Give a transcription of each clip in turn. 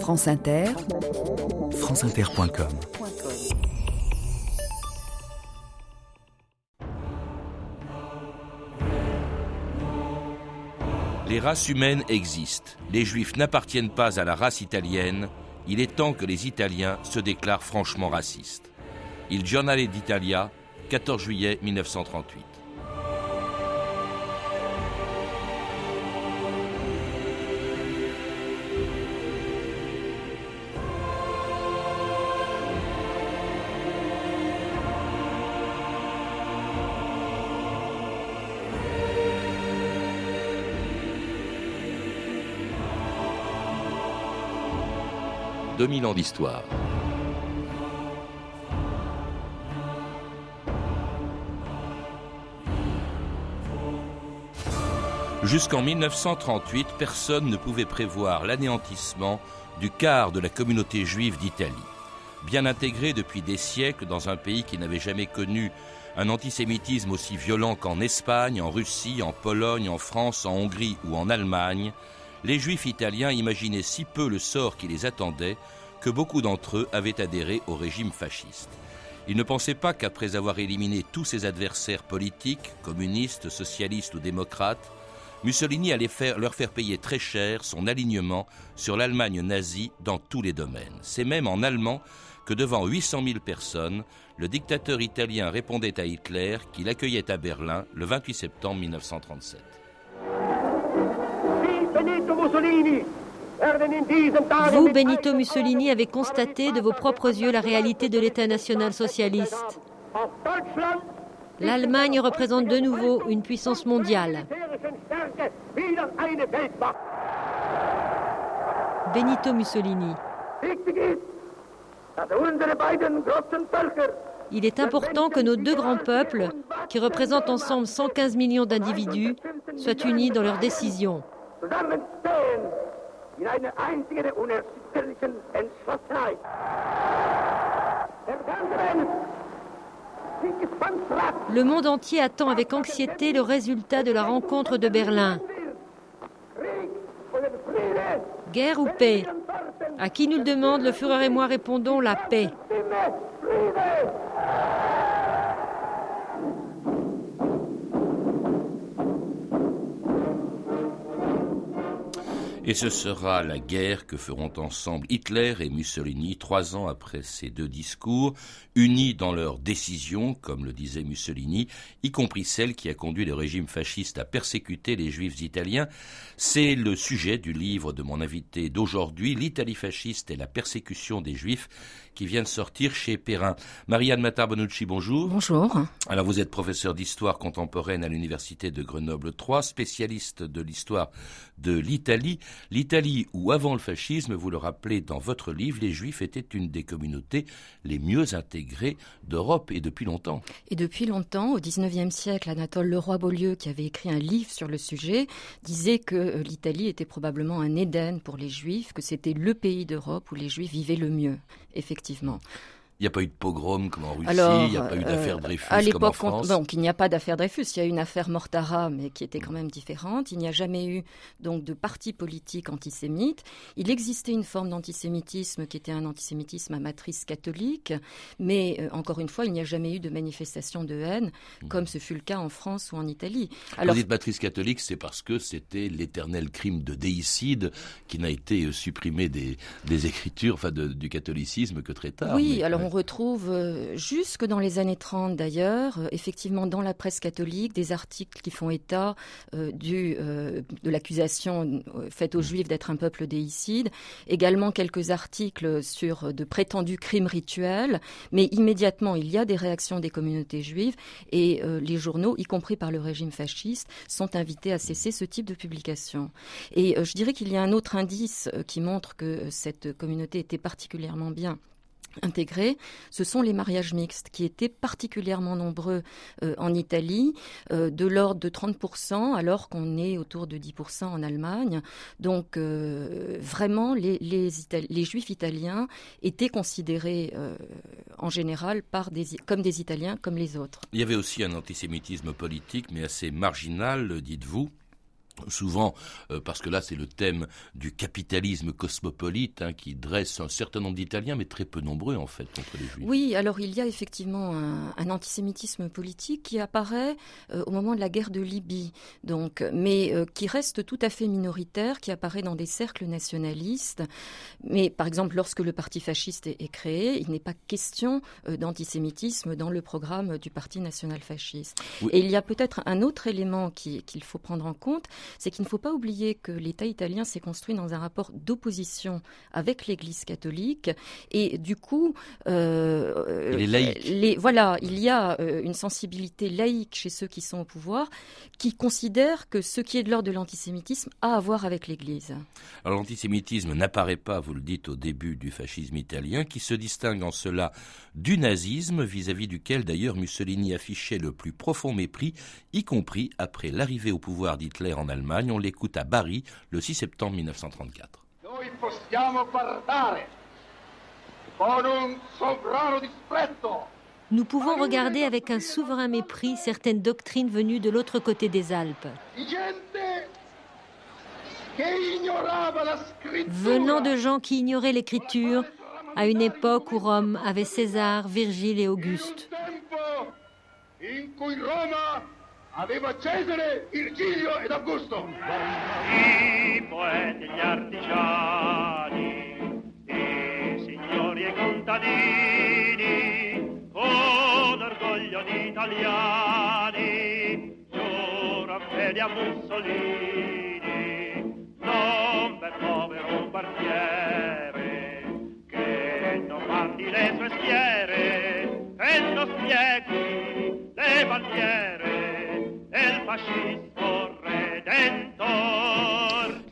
France Inter, franceinter.com Les races humaines existent. Les juifs n'appartiennent pas à la race italienne. Il est temps que les Italiens se déclarent franchement racistes. Il Giornale d'Italia, 14 juillet 1938. 2000 ans d'histoire. Jusqu'en 1938, personne ne pouvait prévoir l'anéantissement du quart de la communauté juive d'Italie. Bien intégrée depuis des siècles dans un pays qui n'avait jamais connu un antisémitisme aussi violent qu'en Espagne, en Russie, en Pologne, en France, en Hongrie ou en Allemagne, les juifs italiens imaginaient si peu le sort qui les attendait que beaucoup d'entre eux avaient adhéré au régime fasciste. Ils ne pensaient pas qu'après avoir éliminé tous ses adversaires politiques, communistes, socialistes ou démocrates, Mussolini allait leur faire payer très cher son alignement sur l'Allemagne nazie dans tous les domaines. C'est même en allemand que devant 800 000 personnes, le dictateur italien répondait à Hitler qu'il accueillait à Berlin le 28 septembre 1937. Vous, Benito Mussolini, avez constaté de vos propres yeux la réalité de l'État national socialiste. L'Allemagne représente de nouveau une puissance mondiale. Benito Mussolini. Il est important que nos deux grands peuples, qui représentent ensemble 115 millions d'individus, soient unis dans leurs décisions. Le monde entier attend avec anxiété le résultat de la rencontre de Berlin. Guerre ou paix? À qui nous le demande, le Führer et moi répondons la paix. Et ce sera la guerre que feront ensemble Hitler et Mussolini trois ans après ces deux discours, unis dans leurs décisions, comme le disait Mussolini, y compris celle qui a conduit le régime fasciste à persécuter les juifs italiens. C'est le sujet du livre de mon invité d'aujourd'hui, L'Italie fasciste et la persécution des juifs, qui vient de sortir chez Perrin. Marianne Matar-Bonucci, bonjour. Bonjour. Alors vous êtes professeur d'histoire contemporaine à l'université de Grenoble 3, spécialiste de l'histoire de l'Italie. L'Italie où avant le fascisme, vous le rappelez dans votre livre, les juifs étaient une des communautés les mieux intégrées d'Europe et depuis longtemps. Et depuis longtemps, au XIXe siècle, Anatole Leroy-Beaulieu, qui avait écrit un livre sur le sujet, disait que euh, l'Italie était probablement un Éden pour les juifs, que c'était le pays d'Europe où les juifs vivaient le mieux effectivement effectivement. Il n'y a pas eu de pogrom comme en Russie, il n'y a pas eu d'affaire euh, Dreyfus à comme en France. Donc il n'y a pas d'affaire Dreyfus, il y a eu une affaire Mortara, mais qui était quand même différente. Il n'y a jamais eu donc de parti politique antisémite. Il existait une forme d'antisémitisme qui était un antisémitisme à matrice catholique, mais euh, encore une fois, il n'y a jamais eu de manifestation de haine, mmh. comme ce fut le cas en France ou en Italie. Alors, Quand vous dites matrice catholique, c'est parce que c'était l'éternel crime de déicide qui n'a été euh, supprimé des, des écritures, enfin du catholicisme que très tard. Oui, alors on retrouve euh, jusque dans les années 30 d'ailleurs, euh, effectivement dans la presse catholique, des articles qui font état euh, du, de l'accusation faite aux Juifs d'être un peuple déicide, également quelques articles sur de prétendus crimes rituels, mais immédiatement il y a des réactions des communautés juives et les journaux, y compris par le régime fasciste, sont invités à cesser ce type de publication. Et je dirais qu'il y a un autre indice qui montre que cette communauté était particulièrement bien intégrés, ce sont les mariages mixtes qui étaient particulièrement nombreux euh, en Italie, euh, de l'ordre de 30%, alors qu'on est autour de 10% en Allemagne. Donc euh, vraiment, les, les, juifs italiens étaient considérés en général par des, comme des Italiens comme les autres. Il y avait aussi un antisémitisme politique, mais assez marginal, dites-vous souvent, euh, parce que là c'est le thème du capitalisme cosmopolite hein, qui dresse un certain nombre d'Italiens, mais très peu nombreux en fait contre les Juifs. Oui, alors il y a effectivement un, antisémitisme politique qui apparaît euh, au moment de la guerre de Libye, donc, mais euh, qui reste tout à fait minoritaire, qui apparaît dans des cercles nationalistes. Mais par exemple, lorsque le parti fasciste est, créé, il n'est pas question d'antisémitisme dans le programme du parti national fasciste. Et il y a peut-être un autre élément qu'il faut prendre en compte, c'est qu'il ne faut pas oublier que l'État italien s'est construit dans un rapport d'opposition avec l'Église catholique et du coup, euh, il Les, voilà, il y a euh, une sensibilité laïque chez ceux qui sont au pouvoir qui considèrent que ce qui est de l'ordre de l'antisémitisme a à voir avec l'Église. Alors l'antisémitisme n'apparaît pas, vous le dites, au début du fascisme italien, qui se distingue en cela du nazisme, vis-à-vis duquel d'ailleurs Mussolini affichait le plus profond mépris, y compris après l'arrivée au pouvoir d'Hitler en Allemagne. On l'écoute à Bari le 6 septembre 1934. Nous pouvons regarder avec un souverain mépris certaines doctrines venues de l'autre côté des Alpes. Venant de gens qui ignoraient l'écriture, à une époque où Rome avait César, Virgile et Auguste. Aveva Cesare, Virgilio ed Augusto. I poeti, gli artigiani, i signori e contadini, con orgoglio di italiani, giuro fede a Mussolini, non per povero quartiere, machine.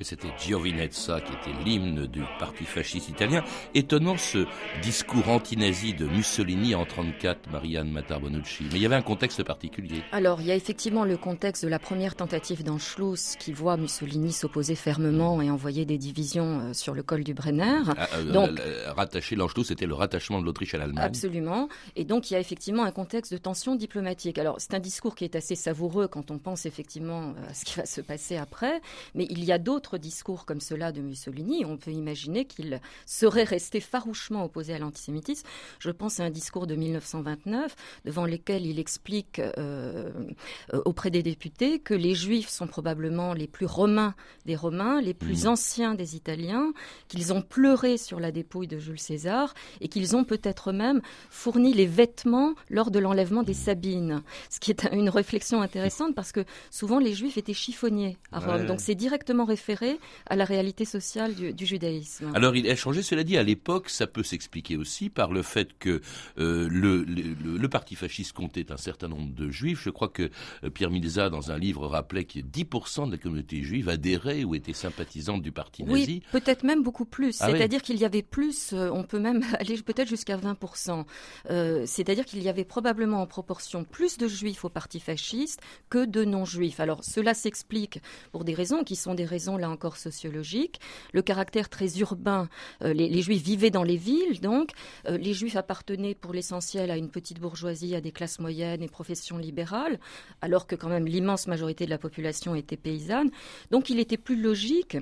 C'était Giovinezza qui était l'hymne du parti fasciste italien. Étonnant ce discours anti-nazi de Mussolini en 1934, Marianne Matarbonucci. Mais il y avait un contexte particulier. Alors, il y a effectivement le contexte de la première tentative d'Anschluss qui voit Mussolini s'opposer fermement et envoyer des divisions euh, sur le col du Brenner. Ah, euh, donc, rattacher l'Anschluss, c'était le rattachement de l'Autriche à l'Allemagne. Absolument. Et donc, il y a effectivement un contexte de tension diplomatique. Alors, c'est un discours qui est assez savoureux quand on pense effectivement euh, à ce qui va se passer après, mais il y a d'autres discours comme cela de Mussolini. On peut imaginer qu'il serait resté farouchement opposé à l'antisémitisme. Je pense à un discours de 1929 devant lequel il explique euh, euh, auprès des députés que les Juifs sont probablement les plus romains des Romains, les plus mmh. anciens des Italiens, qu'ils ont pleuré sur la dépouille de Jules César et qu'ils ont peut-être même fourni les vêtements lors de l'enlèvement des Sabines. Ce qui est une réflexion intéressante parce que souvent les juifs étaient chiffonniers à Rome. Donc c'est directement référé à la réalité sociale du, judaïsme. Alors il a changé, cela dit, à l'époque, ça peut s'expliquer aussi par le fait que euh, le, le, parti fasciste comptait un certain nombre de juifs. Je crois que euh, Pierre Milza, dans un livre, rappelait que 10% de la communauté juive adhérait ou était sympathisante du parti nazi. Oui, peut-être même beaucoup plus. Ah C'est-à-dire qu'il y avait plus, euh, on peut même aller peut-être jusqu'à 20%. C'est-à-dire qu'il y avait probablement en proportion plus de juifs au parti fasciste que de non-juifs. Alors cela s'explique pour des raisons qui sont des raisons là encore sociologiques. Le caractère très urbain, euh, les, juifs vivaient dans les villes, donc euh, les juifs appartenaient pour l'essentiel à une petite bourgeoisie, à des classes moyennes et professions libérales, alors que quand même l'immense majorité de la population était paysanne. Donc il était plus logique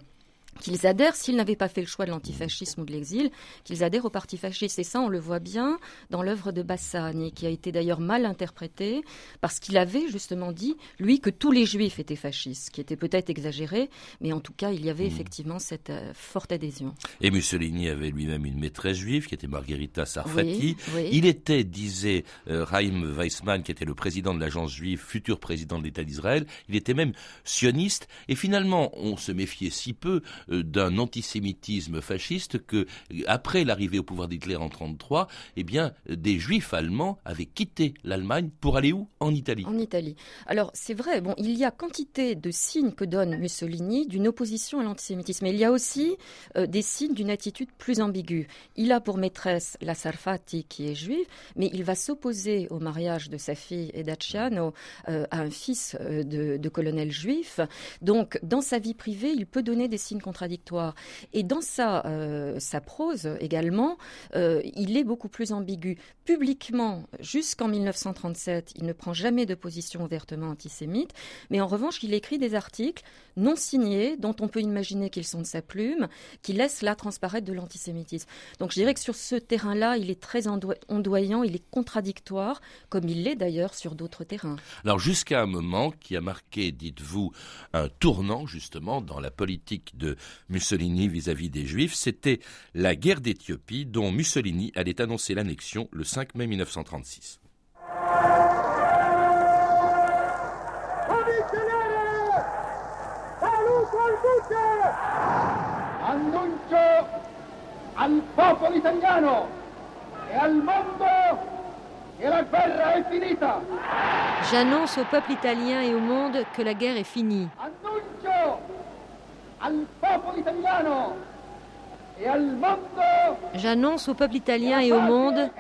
qu'ils adhèrent, s'ils n'avaient pas fait le choix de l'antifascisme ou de l'exil, qu'ils adhèrent au parti fasciste. Et ça, on le voit bien dans l'œuvre de Bassani, qui a été d'ailleurs mal interprétée, parce qu'il avait justement dit, lui, que tous les juifs étaient fascistes, qui était peut-être exagéré, mais en tout cas, il y avait hmm. effectivement cette euh, forte adhésion. Et Mussolini avait lui-même une maîtresse juive, qui était Margherita Sarfati. Il était, disait euh, Raïm Weissman, qui était le président de l'agence juive, futur président de l'État d'Israël, il était même sioniste, et finalement, on se méfiait si peu d'un antisémitisme fasciste que, après l'arrivée au pouvoir d'Hitler en 1933, eh bien, des juifs allemands avaient quitté l'Allemagne pour aller où? En Italie. En Italie. Alors, c'est vrai, bon, il y a quantité de signes que donne Mussolini d'une opposition à l'antisémitisme. Mais il y a aussi euh, des signes d'une attitude plus ambiguë. Il a pour maîtresse la Sarfati, qui est juive, mais il va s'opposer au mariage de sa fille Edaciano euh, à un fils de, de colonel juif. Donc, dans sa vie privée, il peut donner des signes contradictoire. Et dans sa, sa prose également, il est beaucoup plus ambigu. Publiquement, jusqu'en 1937, il ne prend jamais de position ouvertement antisémite, mais en revanche, il écrit des articles non signés, dont on peut imaginer qu'ils sont de sa plume, qui laissent là transparaître de l'antisémitisme. Donc je dirais que sur ce terrain-là, il est très ondoyant, il est contradictoire, comme il l'est d'ailleurs sur d'autres terrains. Alors jusqu'à un moment qui a marqué, dites-vous, un tournant justement dans la politique de Mussolini vis-à-vis des Juifs, c'était la guerre d'Éthiopie dont Mussolini allait annoncer l'annexion le 5 mai 1936. Annuncio al popolo italiano e al mondo che la guerra è finita. J'annonce au peuple italien et au monde que la guerre est finie. Annuncio J'annonce au peuple italien et au monde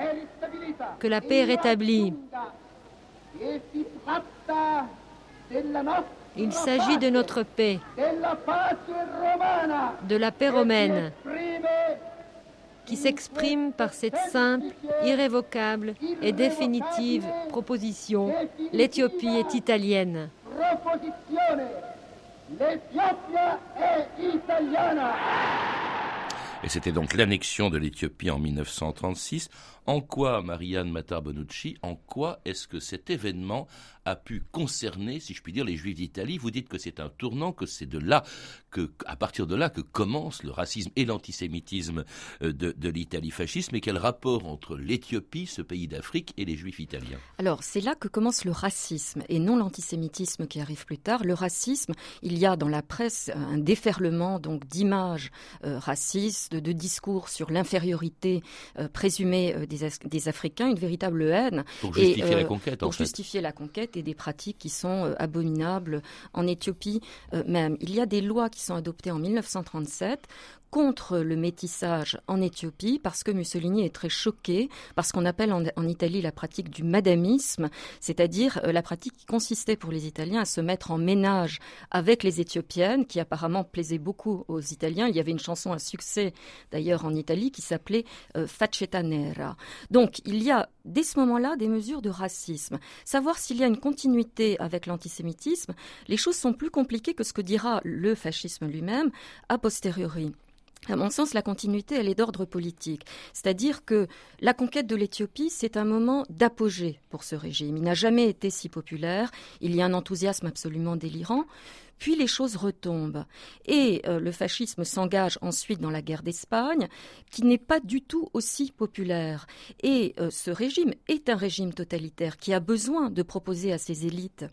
que la paix est rétablie. e della nostra Il s'agit de notre paix, de la paix romaine, qui s'exprime par cette simple, irrévocable et définitive proposition. L'Éthiopie est italienne. l'Etiopia è italiana Et c'était donc l'annexion de l'Éthiopie en 1936. En quoi, Marianne Matar-Bonucci, en quoi est-ce que cet événement a pu concerner, si je puis dire, les Juifs d'Italie? Vous dites que c'est un tournant, que c'est de là, que, à partir de là, que commence le racisme et l'antisémitisme euh, de, l'Italie fasciste. Mais quel rapport entre l'Éthiopie, ce pays d'Afrique, et les Juifs italiens? Alors, c'est là que commence le racisme et non l'antisémitisme qui arrive plus tard. Le racisme, il y a dans la presse un déferlement donc d'images euh, racistes, de, discours sur l'infériorité euh, présumée des, des, Africains, une véritable haine. Pour justifier et, la conquête, pour en fait. justifier la conquête et des pratiques qui sont euh, abominables en Éthiopie même. Il y a des lois qui sont adoptées en 1937 contre le métissage en Éthiopie parce que Mussolini est très choqué par ce qu'on appelle en, en, Italie la pratique du madamisme, c'est-à-dire euh, la pratique qui consistait pour les Italiens à se mettre en ménage avec les Éthiopiennes, qui apparemment plaisaient beaucoup aux Italiens. Il y avait une chanson à succès d'ailleurs en Italie qui s'appelait euh, Facetta Nera. Donc il y a dès ce moment-là des mesures de racisme. Savoir s'il y a une continuité avec l'antisémitisme, les choses sont plus compliquées que ce que dira le fascisme lui-même a posteriori. À mon sens, la continuité, elle est d'ordre politique. C'est-à-dire que la conquête de l'Éthiopie, c'est un moment d'apogée pour ce régime. Il n'a jamais été si populaire. Il y a un enthousiasme absolument délirant. Puis les choses retombent. Et euh, le fascisme s'engage ensuite dans la guerre d'Espagne, qui n'est pas du tout aussi populaire. Et euh, ce régime est un régime totalitaire qui a besoin de proposer à ses élites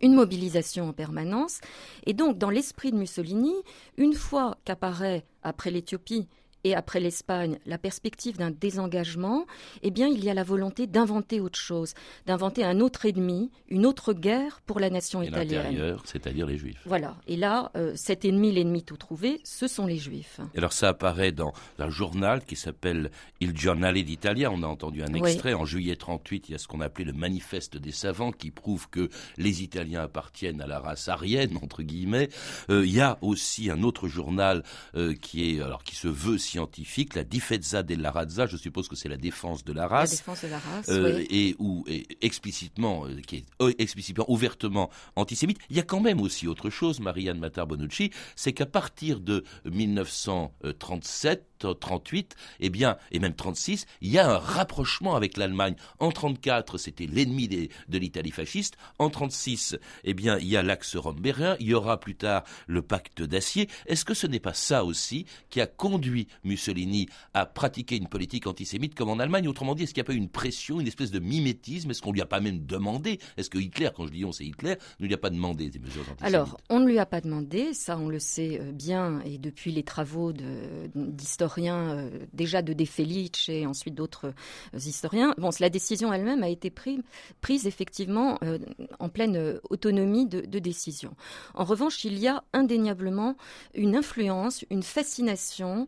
une mobilisation en permanence. Et donc, dans l'esprit de Mussolini, une fois qu'apparaît, après l'Éthiopie, et après l'Espagne, la perspective d'un désengagement, eh bien, il y a la volonté d'inventer autre chose, d'inventer un autre ennemi, une autre guerre pour la nation et italienne. c'est-à-dire les Juifs. Voilà. Et là, euh, cet ennemi, l'ennemi tout trouvé, ce sont les Juifs. Et alors, ça apparaît dans un journal qui s'appelle Il Giornale d'Italia. On a entendu un extrait. Oui. En juillet 38, il y a ce qu'on appelait le manifeste des savants qui prouve que les Italiens appartiennent à la race aryenne, entre guillemets. Euh, il y a aussi un autre journal euh, qui est, alors, qui se veut scientifique, la Difezza della Razza, je suppose que c'est la défense de la race, la défense de la race euh, oui. et où et explicitement, euh, qui est euh, explicitement, ouvertement antisémite. Il y a quand même aussi autre chose, Marianne Matar Bonucci, c'est qu'à partir de 1937 38, eh bien, et même 36, il y a un rapprochement avec l'Allemagne. En 34, c'était l'ennemi de l'Italie fasciste. En 36, eh bien, il y a l'axe rome-berlin. Il y aura plus tard le pacte d'acier. Est-ce que ce n'est pas ça aussi qui a conduit Mussolini à pratiquer une politique antisémite comme en Allemagne Autrement dit, est-ce qu'il n'y a pas eu une pression, une espèce de mimétisme? Est-ce qu'on lui a pas même demandé? Est-ce que Hitler, quand je dis on, c'est Hitler, ne lui a pas demandé des mesures antisémites? Alors, on ne lui a pas demandé, ça on le sait bien, et depuis les travaux d'historiens historiens euh, déjà de De Felice et ensuite d'autres euh, historiens. La décision elle-même a été prise, prise effectivement euh, en pleine autonomie de, décision. En revanche, il y a indéniablement une influence, une fascination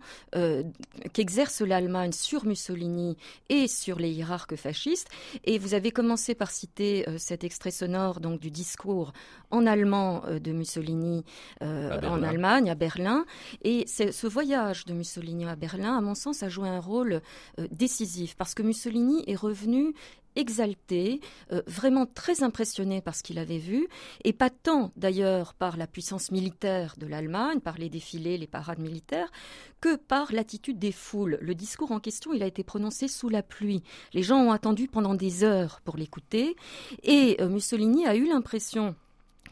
qu'exerce l'Allemagne sur Mussolini et sur les hiérarques fascistes. Et vous avez commencé par citer cet extrait sonore donc du discours en allemand de Mussolini en Allemagne, à Berlin. Et ce voyage de Mussolini à Berlin, à mon sens, a joué un rôle décisif parce que Mussolini est revenu exalté, euh, vraiment très impressionné par ce qu'il avait vu, et pas tant d'ailleurs par la puissance militaire de l'Allemagne, par les défilés, les parades militaires, que par l'attitude des foules. Le discours en question, il a été prononcé sous la pluie. Les gens ont attendu pendant des heures pour l'écouter, et euh, Mussolini a eu l'impression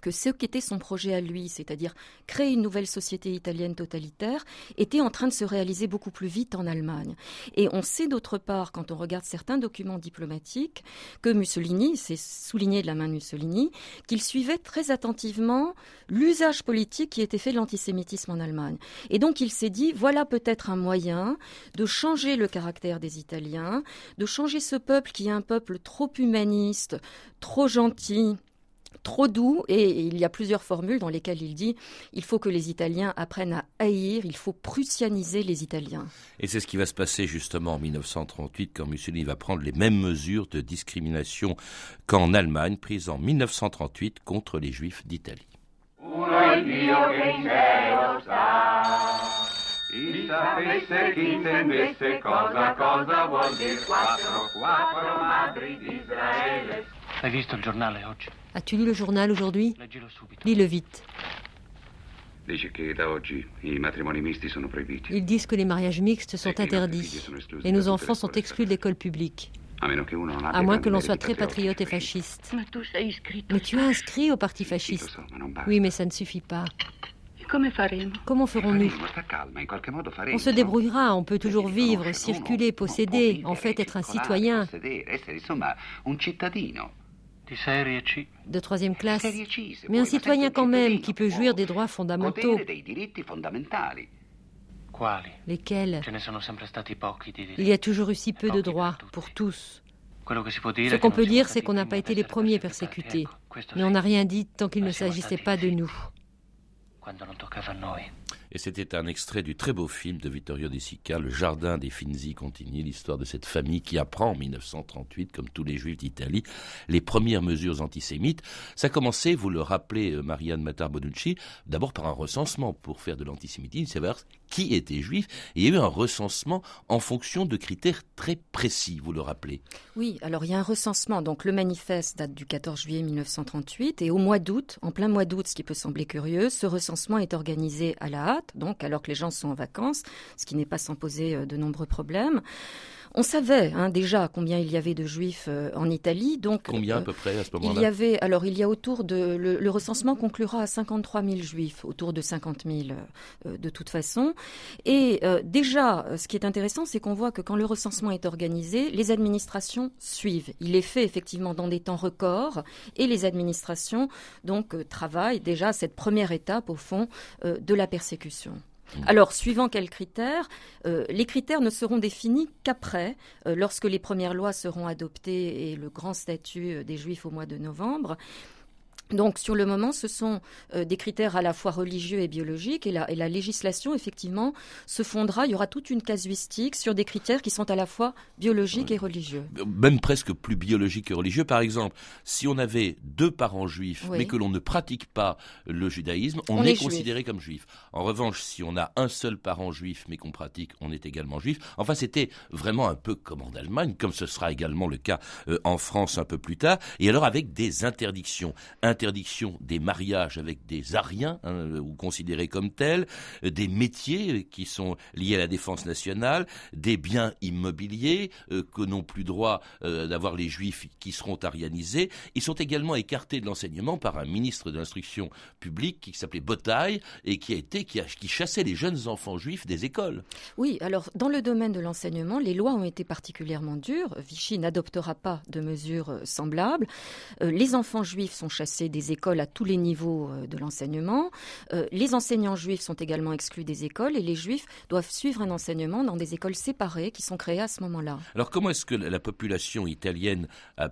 que ce qu'était son projet à lui, c'est-à-dire créer une nouvelle société italienne totalitaire, était en train de se réaliser beaucoup plus vite en Allemagne. Et on sait d'autre part, quand on regarde certains documents diplomatiques, que Mussolini, c'est souligné de la main de Mussolini, qu'il suivait très attentivement l'usage politique qui était fait de l'antisémitisme en Allemagne. Et donc il s'est dit, voilà peut-être un moyen de changer le caractère des Italiens, de changer ce peuple qui est un peuple trop humaniste, trop gentil, trop doux et il y a plusieurs formules dans lesquelles il dit il faut que les Italiens apprennent à haïr, il faut prussianiser les Italiens. Et c'est ce qui va se passer justement en 1938 quand Mussolini va prendre les mêmes mesures de discrimination qu'en Allemagne prises en 1938 contre les Juifs d'Italie. As-tu lu le journal aujourd'hui? Lis-le vite. Ils disent que les mariages mixtes sont interdits. et nos enfants sont exclus de l'école publique. À moins que l'on soit très patriote et fasciste. Mais tu as inscrit au parti fasciste. Oui, mais ça ne suffit pas. Comment ferons-nous? On se débrouillera, on peut toujours vivre, circuler, posséder, en fait être un citoyen de troisième classe, mais un citoyen quand même qui peut jouir des droits fondamentaux. Lesquels? Il y a toujours eu si peu de droits pour tous. Ce qu'on peut dire, c'est qu'on n'a pas été les premiers persécutés, mais on n'a rien dit tant qu'il ne s'agissait pas de nous. Et c'était un extrait du très beau film de Vittorio De Sica, Le Jardin des Finzi Contini, l'histoire de cette famille qui apprend en 1938, comme tous les juifs d'Italie, les premières mesures antisémites. Ça commençait, vous le rappelez, euh, Marianne Matar-Bonucci, d'abord par un recensement pour faire de l'antisémitisme, qui était juif. Et il y a eu un recensement en fonction de critères très précis, vous le rappelez. Oui, alors il y a un recensement. Donc le manifeste date du 14 juillet 1938 et au mois d'août, en plein mois d'août, ce qui peut sembler curieux, ce recensement est organisé à la hâte donc alors que les gens sont en vacances, ce qui n'est pas sans poser euh, de nombreux problèmes. On savait hein, déjà combien il y avait de juifs euh, en Italie. Donc, combien à peu près à ce moment-là Il y avait, alors il y a autour de, le, recensement conclura à 53 000 juifs, autour de 50 000 euh, de toute façon. Et déjà, ce qui est intéressant, c'est qu'on voit que quand le recensement est organisé, les administrations suivent. Il est fait effectivement dans des temps records et les administrations donc travaillent déjà à cette première étape au fond de la persécution. Mmh. Alors, suivant quels critères euh, Les critères ne seront définis qu'après, euh, lorsque les premières lois seront adoptées et le grand statut euh, des Juifs au mois de novembre. Donc sur le moment, ce sont euh, des critères à la fois religieux et biologiques, et la, et la, législation, effectivement, se fondera, il y aura toute une casuistique sur des critères qui sont à la fois biologiques et religieux. Même presque plus biologiques que religieux. Par exemple, si on avait deux parents juifs, mais que l'on ne pratique pas le judaïsme, on, est, considéré comme juif. En revanche, si on a un seul parent juif, mais qu'on pratique, on est également juif. Enfin, c'était vraiment un peu comme en Allemagne, comme ce sera également le cas euh, en France un peu plus tard, et alors avec des interdictions des mariages avec des Ariens, hein, ou considérés comme tels, euh, des métiers qui sont liés à la défense nationale, des biens immobiliers euh, que n'ont plus droit euh, d'avoir les juifs qui seront arianisés. Ils sont également écartés de l'enseignement par un ministre de l'instruction publique qui s'appelait Botaille et qui a été qui chassait les jeunes enfants juifs des écoles. Oui, alors dans le domaine de l'enseignement, les lois ont été particulièrement dures. Vichy n'adoptera pas de mesures semblables. les enfants juifs sont chassés des écoles à tous les niveaux de l'enseignement. les enseignants juifs sont également exclus des écoles et les juifs doivent suivre un enseignement dans des écoles séparées qui sont créées à ce moment-là. Alors comment est-ce que la population italienne,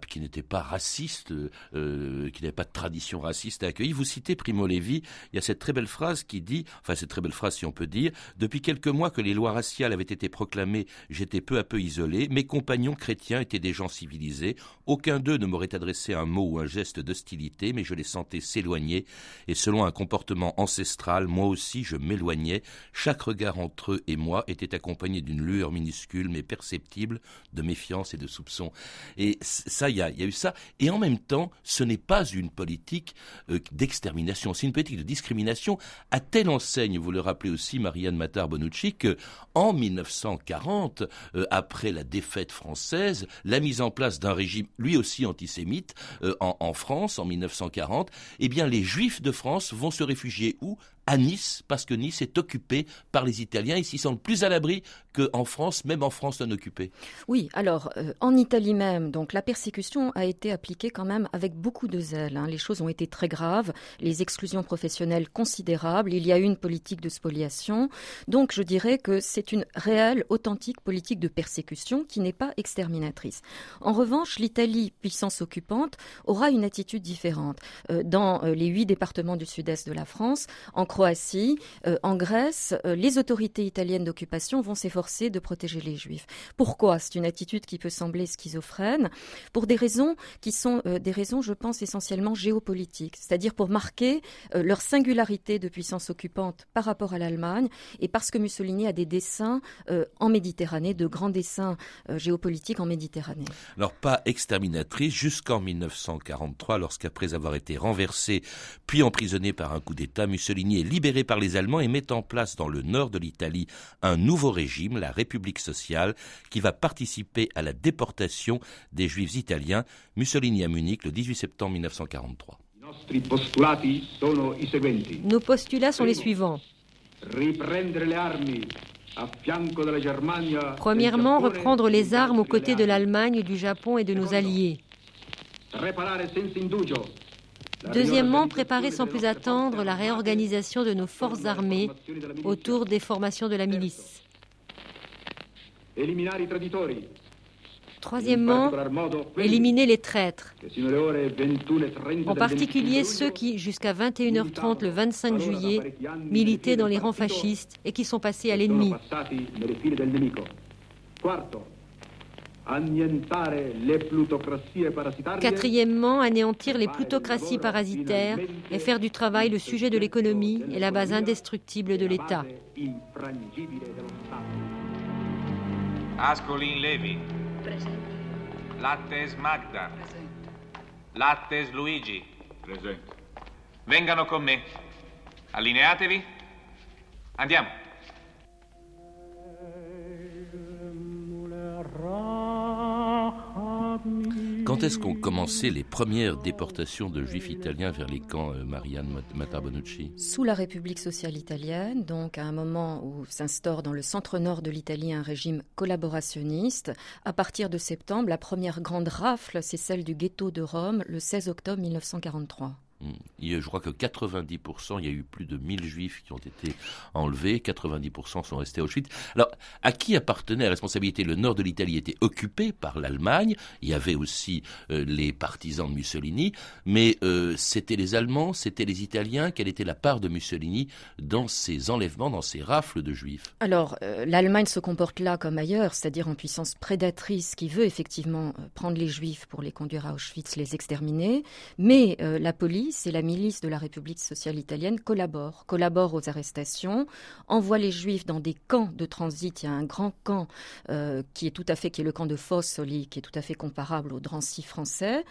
qui n'était pas raciste, qui n'avait pas de tradition raciste, a accueilli? Vous citez Primo Levi, il y a cette très belle phrase qui dit, enfin cette très belle phrase si on peut dire, depuis quelques mois que les lois raciales avaient été proclamées, j'étais peu à peu isolé, mes compagnons chrétiens étaient des gens civilisés, aucun d'eux ne m'aurait adressé un mot ou un geste d'hostilité, mais je les sentais s'éloigner, et selon un comportement ancestral, moi aussi je m'éloignais, chaque regard entre eux et moi était accompagné d'une lueur minuscule mais perceptible de méfiance et de soupçon. Et ça, il y a, eu ça, et en même temps, ce n'est pas une politique euh, d'extermination, c'est une politique de discrimination. À telle enseigne, vous le rappelez aussi, Marianne Matar-Bonucci, qu'en 1940, euh, après la défaite française, la mise en place d'un régime lui aussi antisémite euh, en, en, France en 1940, eh bien les Juifs de France vont se réfugier où? À Nice, parce que Nice est occupée par les Italiens. Ils s'y sentent plus à l'abri qu'en France, même en France non occupée. Oui, alors euh, en Italie même, donc la persécution a été appliquée quand même avec beaucoup de zèle. Hein. Les choses ont été très graves, les exclusions professionnelles considérables. Il y a eu une politique de spoliation. Donc je dirais que c'est une réelle, authentique politique de persécution qui n'est pas exterminatrice. En revanche, l'Italie, puissance occupante, aura une attitude différente. Euh, dans euh, les huit départements du sud-est de la France, en Croatie, euh, en Grèce, euh, les autorités italiennes d'occupation vont s'efforcer de protéger les juifs. Pourquoi? C'est une attitude qui peut sembler schizophrène, pour des raisons qui sont euh, des raisons, je pense, essentiellement géopolitiques, c'est-à-dire pour marquer leur singularité de puissance occupante par rapport à l'Allemagne, et parce que Mussolini a des dessins en Méditerranée, de grands dessins géopolitiques en Méditerranée. Alors pas exterminatrice jusqu'en 1943, lorsqu'après avoir été renversé puis emprisonné par un coup d'État, Mussolini libéré par les Allemands et met en place dans le nord de l'Italie un nouveau régime, la République sociale, qui va participer à la déportation des Juifs italiens. Mussolini à Munich le 18 septembre 1943. Nos postulats sont les suivants. Premièrement, reprendre les armes aux côtés de l'Allemagne, du Japon et de nos alliés. Deuxièmement, préparer sans plus attendre la réorganisation de nos forces armées autour des formations de la milice. Troisièmement, éliminer les traîtres, en particulier ceux qui, jusqu'à 21h30 le 25 juillet, militaient dans les rangs fascistes et qui sont passés à l'ennemi. Quatrièmement, anéantir les plutocraties parasitaires et faire du travail le sujet de l'économie et la base indestructible de l'État. Ascolin Levi. Lattes Magda. Lattes Luigi. Presente. Vengano con me. Allineatevi. Andiamo. Quand est-ce qu'ont commencé les premières déportations de juifs italiens vers les camps euh, Marianne Matarbonucci Sous la République sociale italienne, donc à un moment où s'instaure dans le centre-nord de l'Italie un régime collaborationniste. À partir de septembre, la première grande rafle, c'est celle du ghetto de Rome, le 16 octobre 1943 je crois que 90%, il y a eu plus de 1000 juifs qui ont été enlevés, 90% sont restés à Auschwitz. Alors, à qui appartenait la responsabilité? Le nord de l'Italie était occupé par l'Allemagne, il y avait aussi euh, les partisans de Mussolini, mais euh, c'était les Allemands, c'était les Italiens, quelle était la part de Mussolini dans ces enlèvements, dans ces rafles de juifs? Alors, euh, l'Allemagne se comporte là comme ailleurs, c'est-à-dire en puissance prédatrice qui veut effectivement prendre les juifs pour les conduire à Auschwitz, les exterminer, mais la police et la milice de la République sociale italienne collaborent, collaborent aux arrestations, envoient les juifs dans des camps de transit. Il y a un grand camp euh, qui est tout à fait, qui est le camp de Fossoli, qui est tout à fait comparable au Drancy français.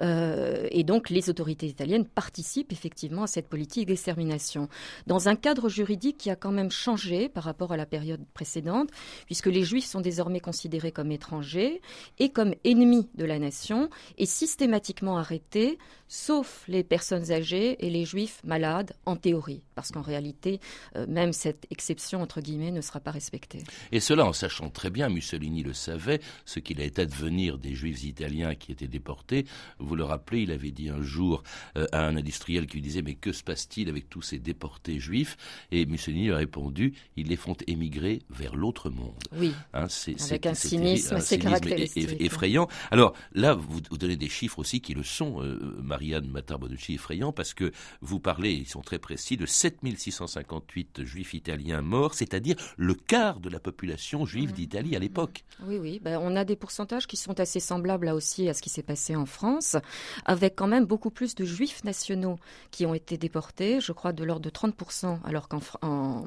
Euh, et donc les autorités italiennes participent effectivement à cette politique d'extermination. Dans un cadre juridique qui a quand même changé par rapport à la période précédente, puisque les juifs sont désormais considérés comme étrangers et comme ennemis de la nation et systématiquement arrêtés, sauf les personnes personnes âgées et les juifs malades, en théorie, parce qu'en réalité, euh, même cette exception, entre guillemets, ne sera pas respectée. Et cela en sachant très bien, Mussolini le savait, ce qu'il allait advenir des juifs italiens qui étaient déportés. Vous le rappelez, il avait dit un jour euh, à un industriel qui lui disait Mais que se passe-t-il avec tous ces déportés juifs? Et Mussolini lui a répondu Ils les font émigrer vers l'autre monde. Oui. Hein, avec un cynisme assez caractéristique. effrayant. Alors là, vous, donnez des chiffres aussi qui le sont, euh, Marianne Matarbonucci, effrayants, parce que vous parlez, ils sont très précis, de 7658 juifs italiens morts, c'est-à-dire le quart de la population juive d'Italie à l'époque. Oui, oui. Ben, on a des pourcentages qui sont assez semblables là aussi à ce qui s'est passé en France, avec quand même beaucoup plus de juifs nationaux qui ont été déportés, je crois de l'ordre de 30%, alors qu'en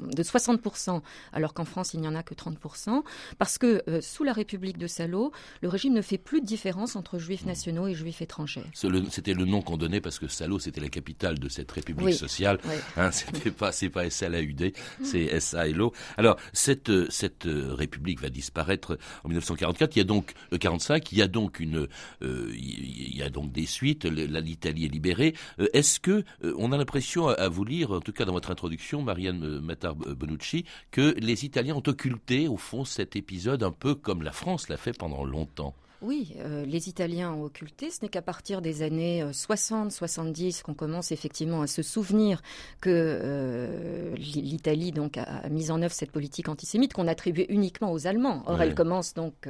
de 60%, alors qu'en France il n'y en a que 30%, parce que euh, sous la République de Salo, le régime ne fait plus de différence entre juifs nationaux et juifs étrangers. C'était le nom qu'on donnait parce que Salo c'était la capitale de cette République sociale. Hein, c'était pas c'est pas SLAUD, c'est SALO. Alors cette cette euh, République va disparaître en 1944. Il y a donc 45. Euh, il y a donc une il y a donc des suites. L'Italie est libérée. Est-ce que on a l'impression à, vous lire, en tout cas dans votre introduction, Marianne Matar Bonucci, que les Italiens ont occulté au fond cet épisode un peu comme la France l'a fait pendant longtemps? Oui, euh, les Italiens ont occulté. Ce n'est qu'à partir des années 60-70 euh, qu'on commence effectivement à se souvenir que euh, l'Italie donc a, mis en œuvre cette politique antisémite qu'on attribuait uniquement aux Allemands. Or, elle commence donc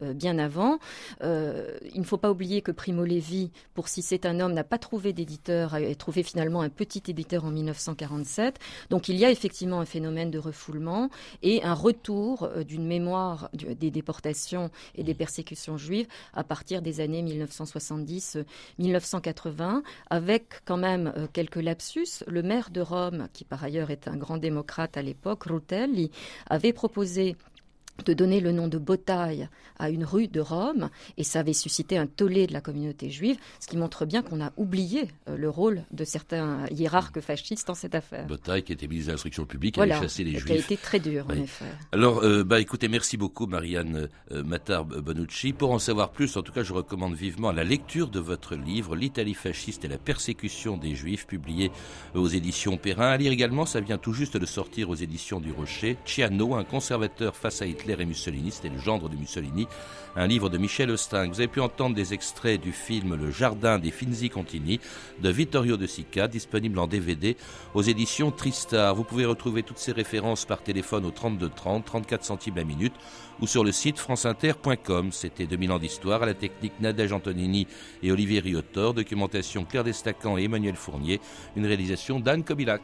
bien avant. il ne faut pas oublier que Primo Levi, pour si c'est un homme, n'a pas trouvé d'éditeur, a trouvé finalement un petit éditeur en 1947. Donc, il y a effectivement un phénomène de refoulement et un retour d'une mémoire des déportations et des persécutions juives à partir des années 1970-1980, avec quand même euh, quelques lapsus. Le maire de Rome, qui par ailleurs est un grand démocrate à l'époque, Rutelli, avait proposé de donner le nom de Botaille à une rue de Rome, et ça avait suscité un tollé de la communauté juive, ce qui montre bien qu'on a oublié euh, le rôle de certains hiérarques fascistes dans cette affaire. Botaille, qui était ministre de l'instruction publique, voilà, avait chassé les juifs. Qui a été très dur, en effet. Alors, euh, bah, écoutez, merci beaucoup, Marianne euh, Matar Bonucci. Pour en savoir plus, en tout cas, je recommande vivement la lecture de votre livre, L'Italie fasciste et la persécution des juifs, publié aux éditions Perrin. À lire également, ça vient tout juste de sortir aux éditions du Rocher, Ciano, un conservateur face à Et Mussolini, c'était le gendre de Mussolini, un livre de Michel Ostin. Vous avez pu entendre des extraits du film Le Jardin des Finzi Contini de Vittorio De Sica, disponible en DVD aux éditions Tristar. Vous pouvez retrouver toutes ces références par téléphone au 32 30, 34 centimes la minute ou sur le site franceinter.com. C'était 2000 ans d'histoire à la technique Nadège Antonini et Olivier Riotor, documentation Claire Destacan et Emmanuel Fournier, une réalisation d'Anne Kobilac.